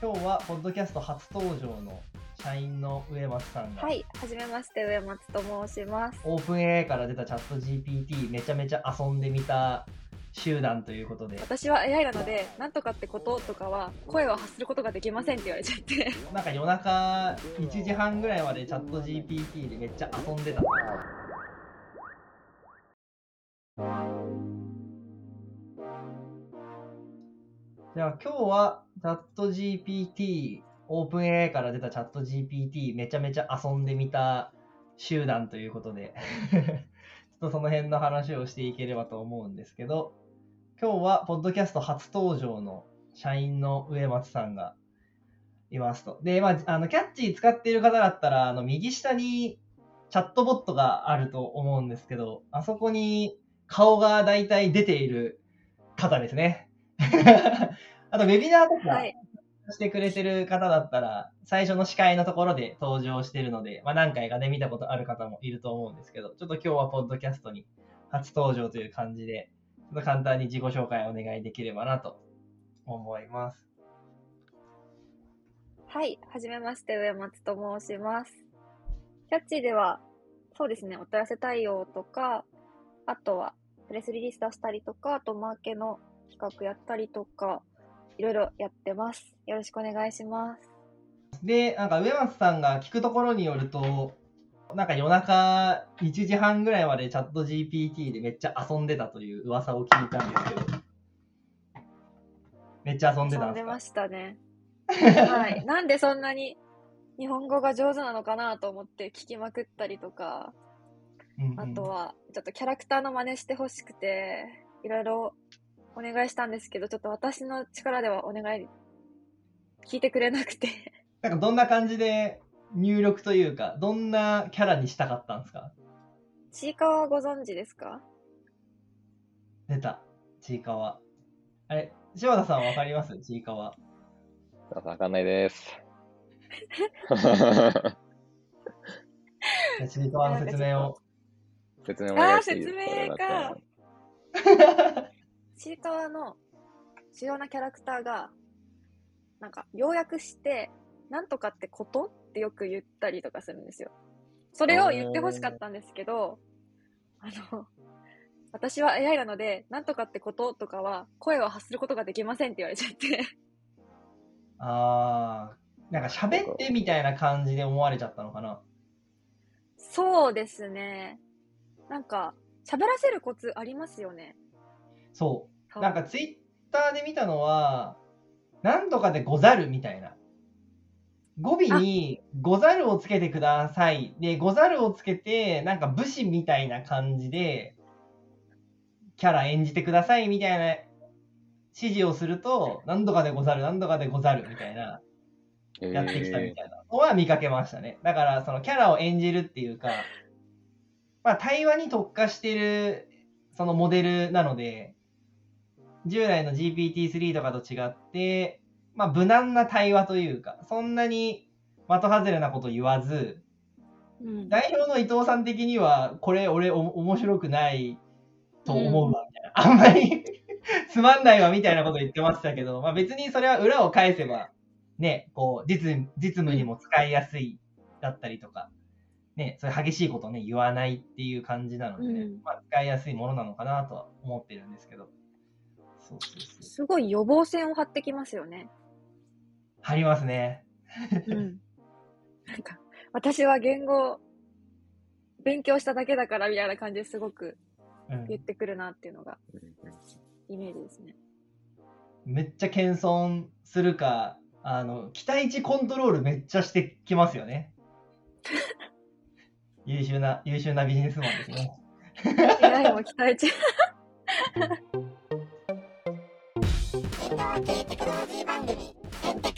今日はポッドキャスト初登場の社員の上松さんが、はい、はじめまして、上松と申します。オープン AI から出たチャット GPT めちゃめちゃ遊んでみた集団ということで、私は AI なので、なんとかってこととかは、声を発することができませんって言われちゃって。なんか夜中1時半ぐらいまでチャット GPT でめっちゃ遊んでたじゃあ今日はチャット GPT、オープン AI から出たチャット GPT めちゃめちゃ遊んでみた集団ということで、ちょっとその辺の話をしていければと思うんですけど、今日はポッドキャスト初登場の社員の上松さんがいますと。で、まあ、あの、キャッチー使っている方だったら、あの、右下にチャットボットがあると思うんですけど、あそこに顔が大体出ている方ですね。あと、ウェビナーとかはい。してくれてる方だったら、最初の司会のところで登場してるので、まあ、何回かね、見たことある方もいると思うんですけど、ちょっと今日はポッドキャストに初登場という感じで、ちょっと簡単に自己紹介をお願いできればなと思います。はい、はじめまして、上松と申します。キャッチーでは、そうですね、お問い合わせ対応とか、あとは、プレスリリース出したりとか、あと、マーケの企画やったりとか、いろいろやってます。よろしくお願いします。で、なんか上松さんが聞くところによると、なんか夜中1時半ぐらいまでチャット GPT でめっちゃ遊んでたという噂を聞いたんですけど、めっちゃ遊んでたんですか？遊んでましたね。はい。なんでそんなに日本語が上手なのかなと思って聞きまくったりとか、うんうんあとは、ちょっとキャラクターの真似してほしくて、いろいろお願いしたんですけど、ちょっと私の力ではお願い、聞いてくれなくて。なんかどんな感じで入力というか、どんなキャラにしたかったんですか？ちいかわご存知ですか？出た、ちいかわ。あれ、柴田さんわかります？ちいかわ。わかんないです。じゃあちいかわの説明を。説明お願いしていいですあー説明かかちいかわの主要なキャラクターが、なんか、要約して、なんとかってことってよく言ったりとかするんですよ。それを言ってほしかったんですけど、あの、私は AI なので、なんとかってこととかは、声を発することができませんって言われちゃって。あー、なんか喋ってみたいな感じで思われちゃったのかな。そうですね。なんか、喋らせるコツありますよね。そう。なんかツイッターで見たのは、なんとかでござるみたいな。語尾にござるをつけてください。で、ござるをつけて、なんか武士みたいな感じで、キャラ演じてくださいみたいな指示をすると、なんとかでござる、なんとかでござるみたいな、やってきたみたいなのは見かけましたね。だから、そのキャラを演じるっていうか、まあ、対話に特化してる、そのモデルなので、従来の GPT-3 とかと違って、まあ、無難な対話というか、そんなに的外れなこと言わず、うん代表の伊藤さん的には、これ俺お面白くないと思うわ、みたいな。あんまり つまんないわ、みたいなこと言ってましたけど、まあ別にそれは裏を返せば、ね、こう、実、実務にも使いやすいだったりとか、ね、そういう激しいことね、言わないっていう感じなので、ねうんまあ使いやすいものなのかなとは思ってるんですけど。そうそうそう。すごい予防線を張ってきますよね。貼りますね。うん。なんか、私は言語、勉強しただけだからみたいな感じですごくうん言ってくるなっていうのがうんうんイメージですね。めっちゃ謙遜するか、あの、期待値コントロールめっちゃしてきますよね。優秀な、優秀なビジネスマンですね。AI も期待値。系テクノロジー番組、エンテク